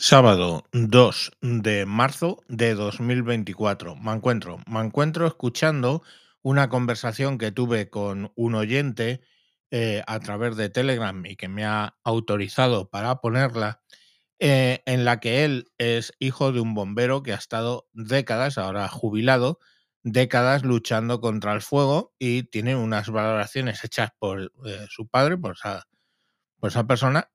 Sábado 2 de marzo de 2024. Me encuentro, me encuentro escuchando una conversación que tuve con un oyente eh, a través de Telegram y que me ha autorizado para ponerla, eh, en la que él es hijo de un bombero que ha estado décadas, ahora jubilado, décadas luchando contra el fuego y tiene unas valoraciones hechas por eh, su padre, por esa, persona,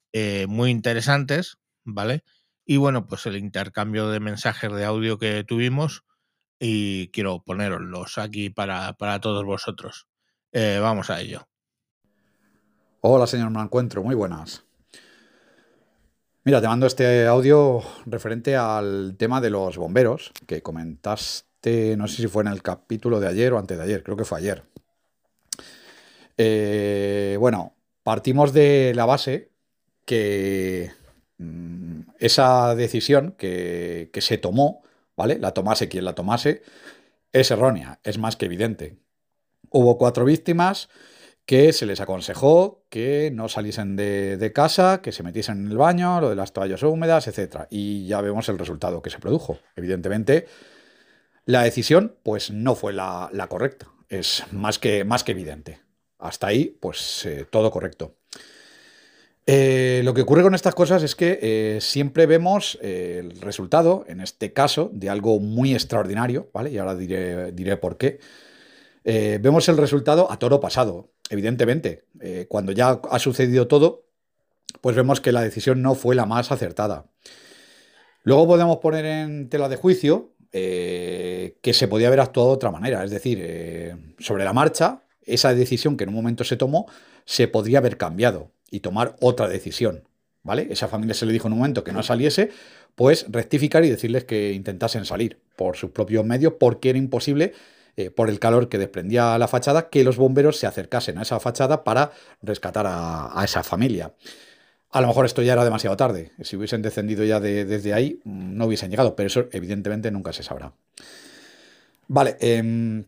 muy interesantes, ¿vale? Y bueno, pues el intercambio de mensajes de audio que tuvimos y quiero poneroslos aquí para, para todos vosotros. Eh, vamos a ello. Hola, señor Me encuentro, muy buenas. Mira, te mando este audio referente al tema de los bomberos que comentaste, no sé si fue en el capítulo de ayer o antes de ayer, creo que fue ayer. Eh, bueno, partimos de la base que esa decisión que, que se tomó, ¿vale? La tomase quien la tomase, es errónea, es más que evidente. Hubo cuatro víctimas que se les aconsejó que no saliesen de, de, casa, que se metiesen en el baño, lo de las toallas húmedas, etc. Y ya vemos el resultado que se produjo. Evidentemente, la decisión pues no fue la, la correcta. Es más que, más que evidente. Hasta ahí, pues eh, todo correcto. Eh, lo que ocurre con estas cosas es que eh, siempre vemos eh, el resultado, en este caso, de algo muy extraordinario, ¿vale? Y ahora diré, diré por qué. Vemos el resultado a toro pasado, evidentemente. Cuando ya ha sucedido todo, pues vemos que la decisión no fue la más acertada. Luego podemos poner en tela de juicio que se podía haber actuado de otra manera, es decir, sobre la marcha, esa decisión que en un momento se tomó se podría haber cambiado y tomar otra decisión. ¿Vale? Esa familia se le dijo en un momento que no saliese, pues rectificar y decirles que intentasen salir por sus propios medios porque era imposible eh, por el calor que desprendía la fachada, que los bomberos se acercasen a esa fachada para rescatar a, esa familia. A lo mejor esto ya era demasiado tarde. Si hubiesen descendido ya de, desde ahí, mm, no hubiesen llegado, pero eso evidentemente nunca se sabrá. Vale, eh,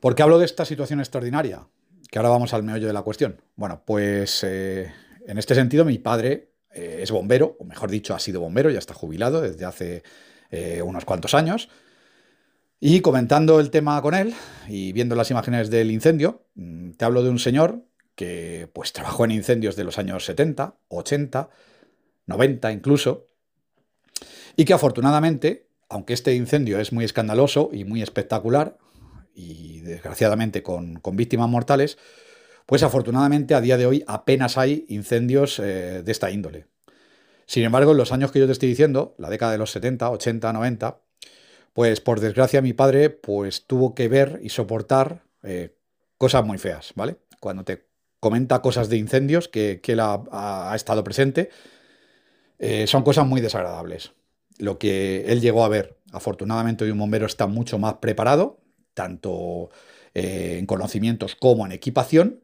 ¿por qué hablo de esta situación extraordinaria? Que ahora vamos al meollo de la cuestión. Bueno, pues eh, en este sentido mi padre eh, es bombero, o mejor dicho, ha sido bombero, ya está jubilado desde hace eh, unos cuantos años. Y comentando el tema con él y viendo las imágenes del incendio, mm, te hablo de un señor que pues trabajó en incendios de los años 70, 80, 90 incluso, y que afortunadamente, aunque este incendio es muy escandaloso y muy espectacular, y desgraciadamente con, con víctimas mortales, pues afortunadamente a día de hoy apenas hay incendios eh, de esta índole. Sin embargo, en los años que yo te estoy diciendo, la década de los 70, 80, 90, pues por desgracia mi padre pues tuvo que ver y soportar eh, cosas muy feas, ¿vale? Cuando te comenta cosas de incendios que, que él ha, estado presente, eh, son cosas muy desagradables. Lo que él llegó a ver, afortunadamente hoy un bombero está mucho más preparado, tanto eh, en conocimientos como en equipación,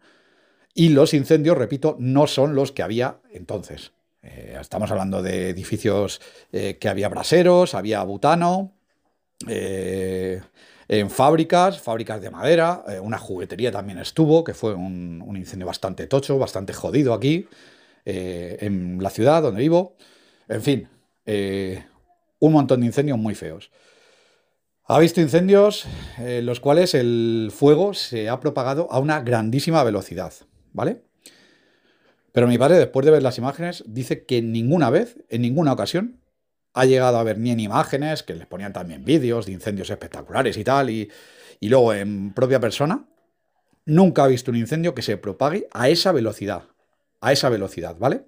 y los incendios, repito, no son los que había entonces. Eh, estamos hablando de edificios eh, que había braseros, había butano, en fábricas, fábricas de madera, una juguetería también estuvo, que fue un, incendio bastante tocho, bastante jodido aquí, en la ciudad donde vivo. En fin, un montón de incendios muy feos. Ha visto incendios en los cuales el fuego se ha propagado a una grandísima velocidad, ¿vale? Pero mi padre, después de ver las imágenes, dice que ninguna vez, en ninguna ocasión, ha llegado a ver ni en imágenes, que les ponían también vídeos de incendios espectaculares y tal, y, y luego en propia persona, nunca ha visto un incendio que se propague a esa velocidad, a esa velocidad, ¿vale?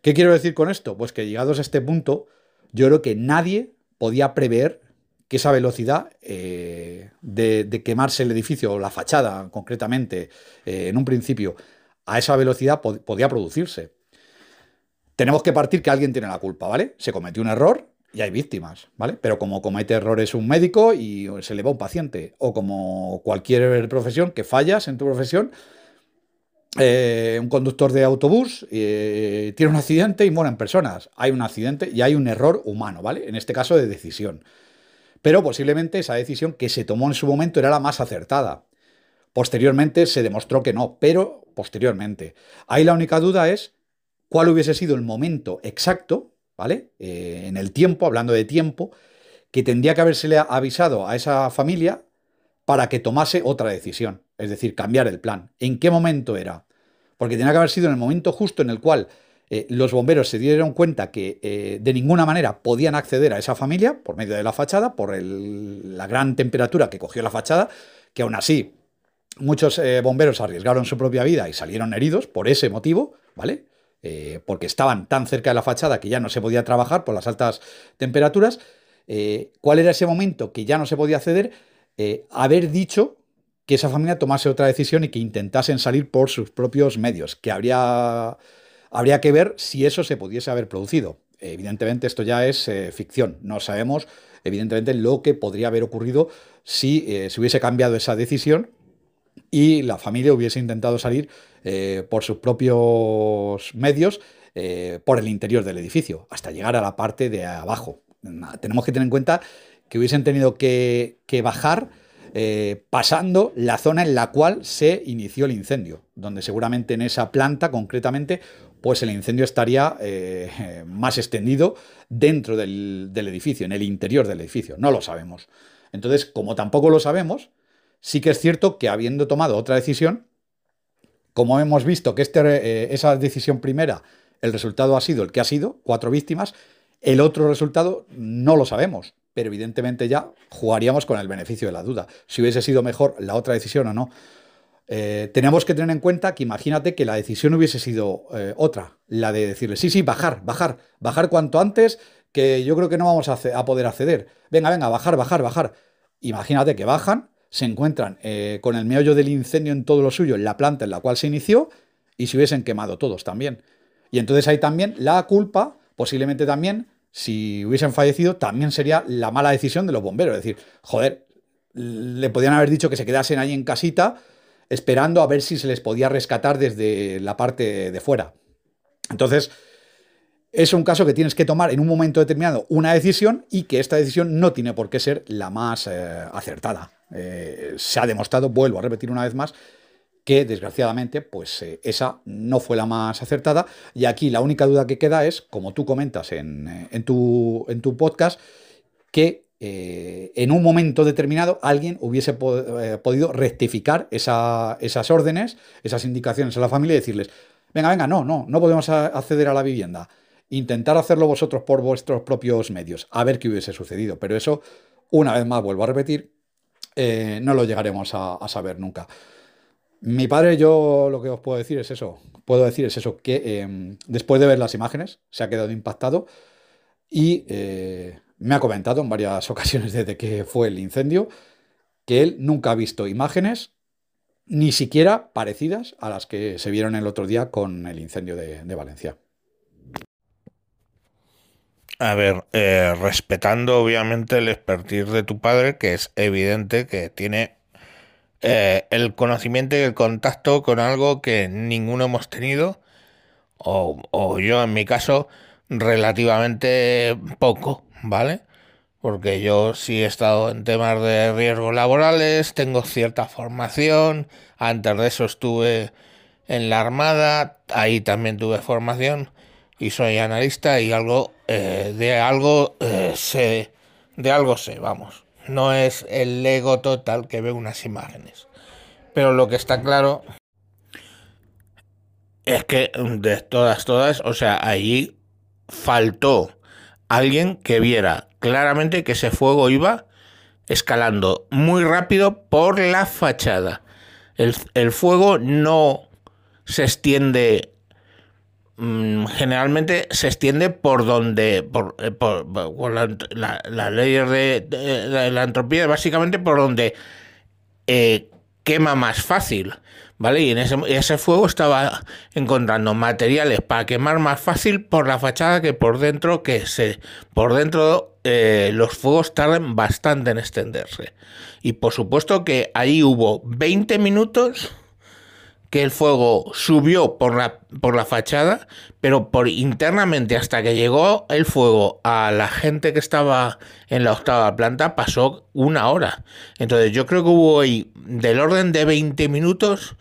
¿Qué quiero decir con esto? Pues que llegados a este punto, yo creo que nadie podía prever que esa velocidad eh, de, quemarse el edificio o la fachada concretamente eh, en un principio a esa velocidad pod podía producirse tenemos que partir que alguien tiene la culpa, ¿vale? Se cometió un error y hay víctimas, ¿vale? Pero como comete errores un médico y se le va un paciente, o como cualquier profesión que fallas en tu profesión, eh, un conductor de autobús tiene un accidente y mueren personas. Hay un accidente y hay un error humano, ¿vale? En este caso de decisión. Pero posiblemente esa decisión que se tomó en su momento era la más acertada. Posteriormente se demostró que no, pero posteriormente. Ahí la única duda es cuál hubiese sido el momento exacto ¿vale? Eh, en el tiempo, hablando de tiempo, que tendría que haberse avisado a esa familia para que tomase otra decisión, es decir, cambiar el plan. ¿En qué momento era? Porque tenía que haber sido en el momento justo en el cual eh, los bomberos se dieron cuenta que eh, de ninguna manera podían acceder a esa familia por medio de la fachada, por la gran temperatura que cogió la fachada, que aún así muchos eh, bomberos arriesgaron su propia vida y salieron heridos por ese motivo, ¿vale? porque estaban tan cerca de la fachada que ya no se podía trabajar por las altas temperaturas. ¿Cuál era ese momento que ya no se podía acceder? haber dicho que esa familia tomase otra decisión y que intentasen salir por sus propios medios, que habría, habría que ver si eso se pudiese haber producido. Evidentemente esto ya es eh, ficción, no sabemos evidentemente lo que podría haber ocurrido si eh, se hubiese cambiado esa decisión y la familia hubiese intentado salir eh, por sus propios medios por el interior del edificio, hasta llegar a la parte de abajo. Tenemos que tener en cuenta que hubiesen tenido que, bajar pasando la zona en la cual se inició el incendio, donde seguramente en esa planta concretamente, pues el incendio estaría eh, más extendido dentro del, edificio, en el interior del edificio. No lo sabemos. Entonces, como tampoco lo sabemos, sí que es cierto que habiendo tomado otra decisión, como hemos visto que este, eh, esa decisión primera, el resultado ha sido el que ha sido, cuatro víctimas, el otro resultado no lo sabemos pero evidentemente ya jugaríamos con el beneficio de la duda, si hubiese sido mejor la otra decisión o no. Eh, tenemos que tener en cuenta que imagínate que la decisión hubiese sido eh, otra, la de decirle, sí, sí, bajar, bajar, bajar cuanto antes, que yo creo que no vamos a, poder acceder. Venga, venga, bajar, bajar, bajar. Imagínate que bajan, se encuentran eh, con el meollo del incendio en todo lo suyo, en la planta en la cual se inició, y se hubiesen quemado todos también. Y entonces hay también la culpa, posiblemente también, si hubiesen fallecido, también sería la mala decisión de los bomberos. Es decir, joder, le podían haber dicho que se quedasen ahí en casita esperando a ver si se les podía rescatar desde la parte de fuera. Entonces, es un caso que tienes que tomar en un momento determinado una decisión y que esta decisión no tiene por qué ser la más eh, acertada. Eh, se ha demostrado, vuelvo a repetir una vez más, que desgraciadamente pues eh, esa no fue la más acertada y aquí la única duda que queda es, como tú comentas en, eh, tu, en tu, podcast, que eh, en un momento determinado alguien hubiese podido rectificar esas órdenes, esas indicaciones a la familia y decirles, venga, venga, no, no, no podemos acceder a la vivienda. Intentar hacerlo vosotros por vuestros propios medios, a ver qué hubiese sucedido. Pero eso, una vez más, vuelvo a repetir, no lo llegaremos a saber nunca. Mi padre, yo lo que os puedo decir es eso. Puedo decir es eso, que em, después de ver las imágenes se ha quedado impactado y eh, me ha comentado en varias ocasiones desde que fue el incendio que él nunca ha visto imágenes ni siquiera parecidas a las que se vieron el otro día con el incendio de, Valencia. A ver, eh, respetando obviamente el expertise de tu padre, que es evidente que tiene eh, el conocimiento y el contacto con algo que ninguno hemos tenido, o, yo en mi caso, relativamente poco, ¿vale? Porque yo sí he estado en temas de riesgos laborales, tengo cierta formación, antes de eso estuve en la Armada, ahí también tuve formación y soy analista y algo eh, de algo eh, sé, de algo sé, vamos no es el ego total que ve unas imágenes. Pero lo que está claro es que de todas, todas, o sea, allí faltó alguien que viera claramente que ese fuego iba escalando muy rápido por la fachada. El, fuego no se extiende Mm, generalmente se extiende por donde, por, eh, la, ley de, la entropía, básicamente por donde eh, quema más fácil, ¿vale? Y en ese, ese, fuego estaba encontrando materiales para quemar más fácil por la fachada que por dentro, que se, por dentro eh, los fuegos tardan bastante en extenderse. Y por supuesto que ahí hubo 20 minutos que el fuego subió por la, por la fachada, pero por internamente hasta que llegó el fuego a la gente que estaba en la octava planta pasó una hora. Entonces yo creo que hubo ahí del orden de 20 minutos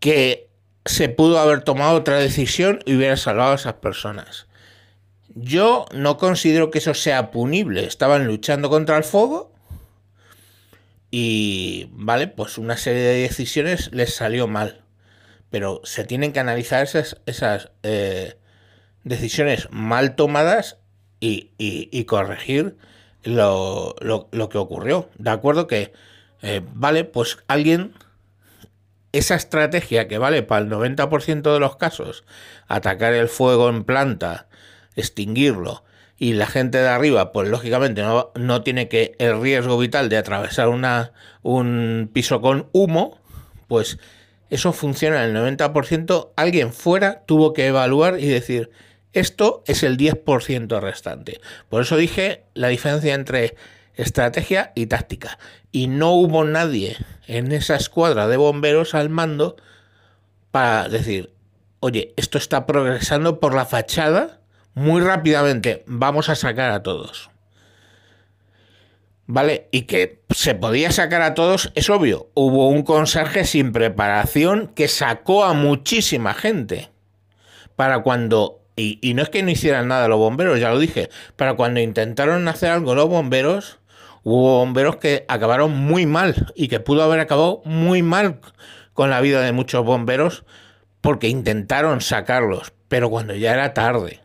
que se pudo haber tomado otra decisión y hubiera salvado a esas personas. Yo no considero que eso sea punible. Estaban luchando contra el fuego y, vale, pues una serie de decisiones les salió mal. Pero se tienen que analizar esas, esas eh, decisiones mal tomadas y, corregir lo, que ocurrió. De acuerdo que, eh, vale, pues alguien, esa estrategia que vale para el 90% de los casos, atacar el fuego en planta, extinguirlo, y la gente de arriba, pues lógicamente no, no tiene que el riesgo vital de atravesar una, un piso con humo, pues eso funciona en el 90%, alguien fuera tuvo que evaluar y decir, esto es el 10% restante. Por eso dije la diferencia entre estrategia y táctica. Y no hubo nadie en esa escuadra de bomberos al mando para decir, oye, esto está progresando por la fachada muy rápidamente, vamos a sacar a todos. ¿Vale? Y que se podía sacar a todos, es obvio. Hubo un conserje sin preparación que sacó a muchísima gente. Para cuando. Y, no es que no hicieran nada los bomberos, ya lo dije. Para cuando intentaron hacer algo los bomberos, hubo bomberos que acabaron muy mal. Y que pudo haber acabado muy mal con la vida de muchos bomberos porque intentaron sacarlos. Pero cuando ya era tarde.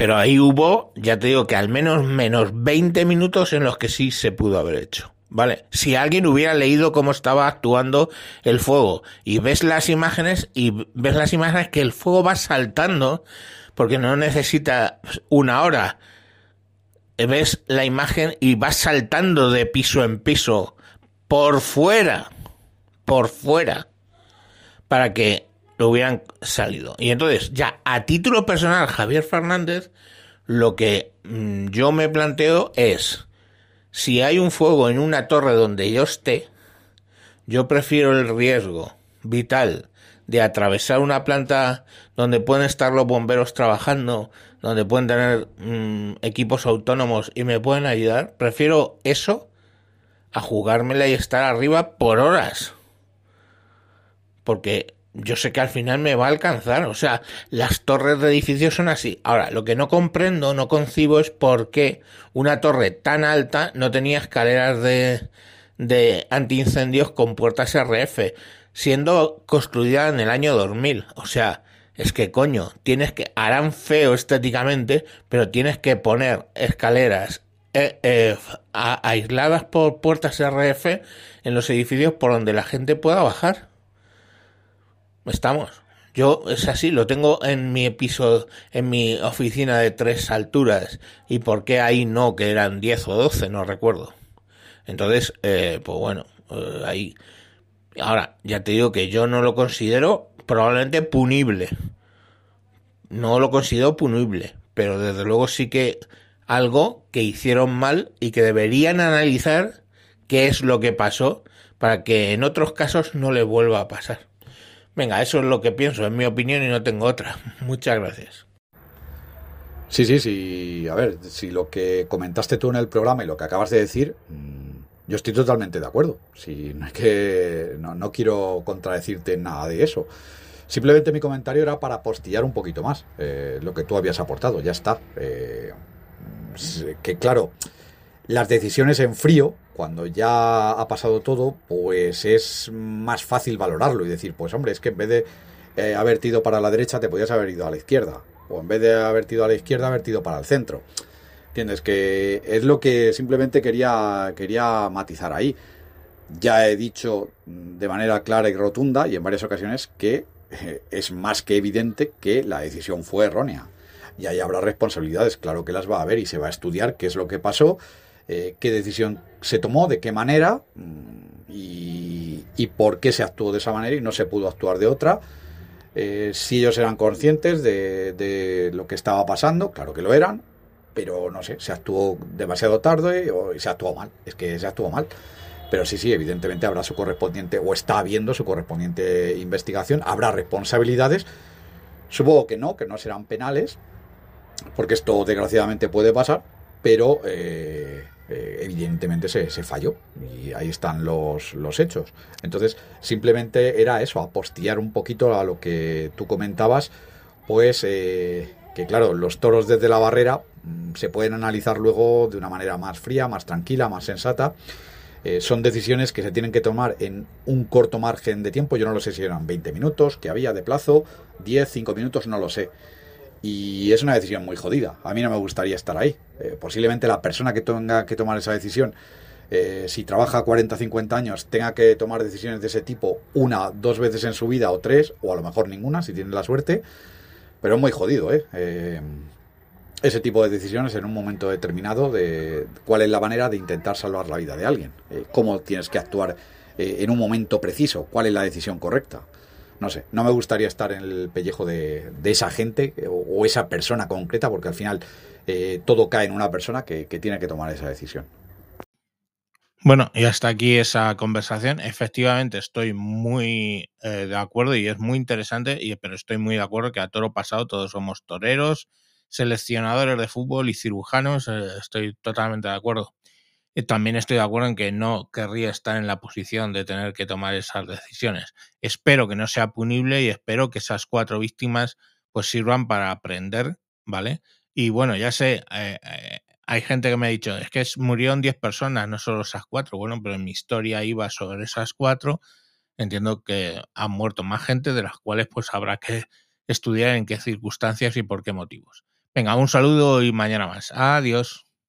Pero ahí hubo, ya te digo que al menos menos 20 minutos en los que sí se pudo haber hecho. ¿Vale? Si alguien hubiera leído cómo estaba actuando el fuego y ves las imágenes y ves las imágenes que el fuego va saltando porque no necesita una hora. Ves la imagen y va saltando de piso en piso por fuera, por fuera, para que lo hubieran salido. Y entonces, ya a título personal, Javier Fernández, lo que mm, yo me planteo es, si hay un fuego en una torre donde yo esté, yo prefiero el riesgo vital de atravesar una planta donde pueden estar los bomberos trabajando, donde pueden tener mm, equipos autónomos y me pueden ayudar, prefiero eso a jugármela y estar arriba por horas. Porque yo sé que al final me va a alcanzar. O sea, las torres de edificios son así. Ahora, lo que no comprendo, no concibo es por qué una torre tan alta no tenía escaleras de, de antiincendios con puertas RF, siendo construida en el año 2000. O sea, es que coño, tienes que, harán feo estéticamente, pero tienes que poner escaleras eh, eh, aisladas por puertas RF en los edificios por donde la gente pueda bajar. Estamos. Yo es así, lo tengo en mi episodio, en mi oficina de tres alturas. ¿Y por qué ahí no, que eran diez o doce? No recuerdo. Entonces, eh, pues bueno, eh, ahí. Ahora, ya te digo que yo no lo considero probablemente punible. No lo considero punible, pero desde luego sí que algo que hicieron mal y que deberían analizar qué es lo que pasó para que en otros casos no le vuelva a pasar. Venga, eso es lo que pienso, en mi opinión, y no tengo otra. Muchas gracias. Sí, sí, sí. A ver, si lo que comentaste tú en el programa y lo que acabas de decir, mm, yo estoy totalmente de acuerdo. Si no es que no, quiero contradecirte nada de eso. Simplemente mi comentario era para postillar un poquito más eh, lo que tú habías aportado. Ya está. Eh, que claro, las decisiones en frío, cuando ya ha pasado todo, pues es más fácil valorarlo y decir, pues hombre, es que en vez de eh, haber ido para la derecha, te podías haber ido a la izquierda. O en vez de haber ido a la izquierda, haber ido para el centro. ¿Entiendes? Que es lo que simplemente quería, quería matizar ahí. Ya he dicho de manera clara y rotunda y en varias ocasiones que eh, es más que evidente que la decisión fue errónea. Y ahí habrá responsabilidades, claro que las va a haber y se va a estudiar qué es lo que pasó eh, qué decisión se tomó, de qué manera mm, y, por qué se actuó de esa manera y no se pudo actuar de otra. Eh, si ellos eran conscientes de, lo que estaba pasando, claro que lo eran, pero no sé, se actuó demasiado tarde o se actuó mal, es que se actuó mal. Pero sí, sí, evidentemente habrá su correspondiente, o está habiendo su correspondiente investigación, habrá responsabilidades. Supongo que no, que no serán penales, porque esto desgraciadamente puede pasar, pero eh, eh, evidentemente se, falló y ahí están los, los, hechos. Entonces, simplemente era eso, apostillar un poquito a lo que tú comentabas, pues eh, que claro, los toros desde la barrera mm, se pueden analizar luego de una manera más fría, más tranquila, más sensata. Eh, son decisiones que se tienen que tomar en un corto margen de tiempo. Yo no lo sé si eran 20 minutos, que había de plazo, 10, 5 minutos, no lo sé. Y es una decisión muy jodida. A mí no me gustaría estar ahí. Eh, posiblemente la persona que tenga que tomar esa decisión, eh, si trabaja 40, 50 años, tenga que tomar decisiones de ese tipo una, dos veces en su vida o tres, o a lo mejor ninguna, si tiene la suerte. Pero es muy jodido, ¿eh? eh ese tipo de decisiones en un momento determinado de cuál es la manera de intentar salvar la vida de alguien, cómo tienes que actuar en un momento preciso, cuál es la decisión correcta no sé, no me gustaría estar en el pellejo de, esa gente o, esa persona concreta, porque al final eh, todo cae en una persona que, tiene que tomar esa decisión. Bueno, y hasta aquí esa conversación. Efectivamente, estoy muy eh, de acuerdo y es muy interesante, y, pero estoy muy de acuerdo que a toro pasado todos somos toreros, seleccionadores de fútbol y cirujanos. Eh, estoy totalmente de acuerdo también estoy de acuerdo en que no querría estar en la posición de tener que tomar esas decisiones. Espero que no sea punible y espero que esas cuatro víctimas pues sirvan para aprender, ¿vale? Y bueno, ya sé, eh, eh, hay gente que me ha dicho, es que murieron 10 personas, no solo esas cuatro. Bueno, pero en mi historia iba sobre esas cuatro. Entiendo que han muerto más gente, de las cuales pues habrá que estudiar en qué circunstancias y por qué motivos. Venga, un saludo y mañana más. Adiós.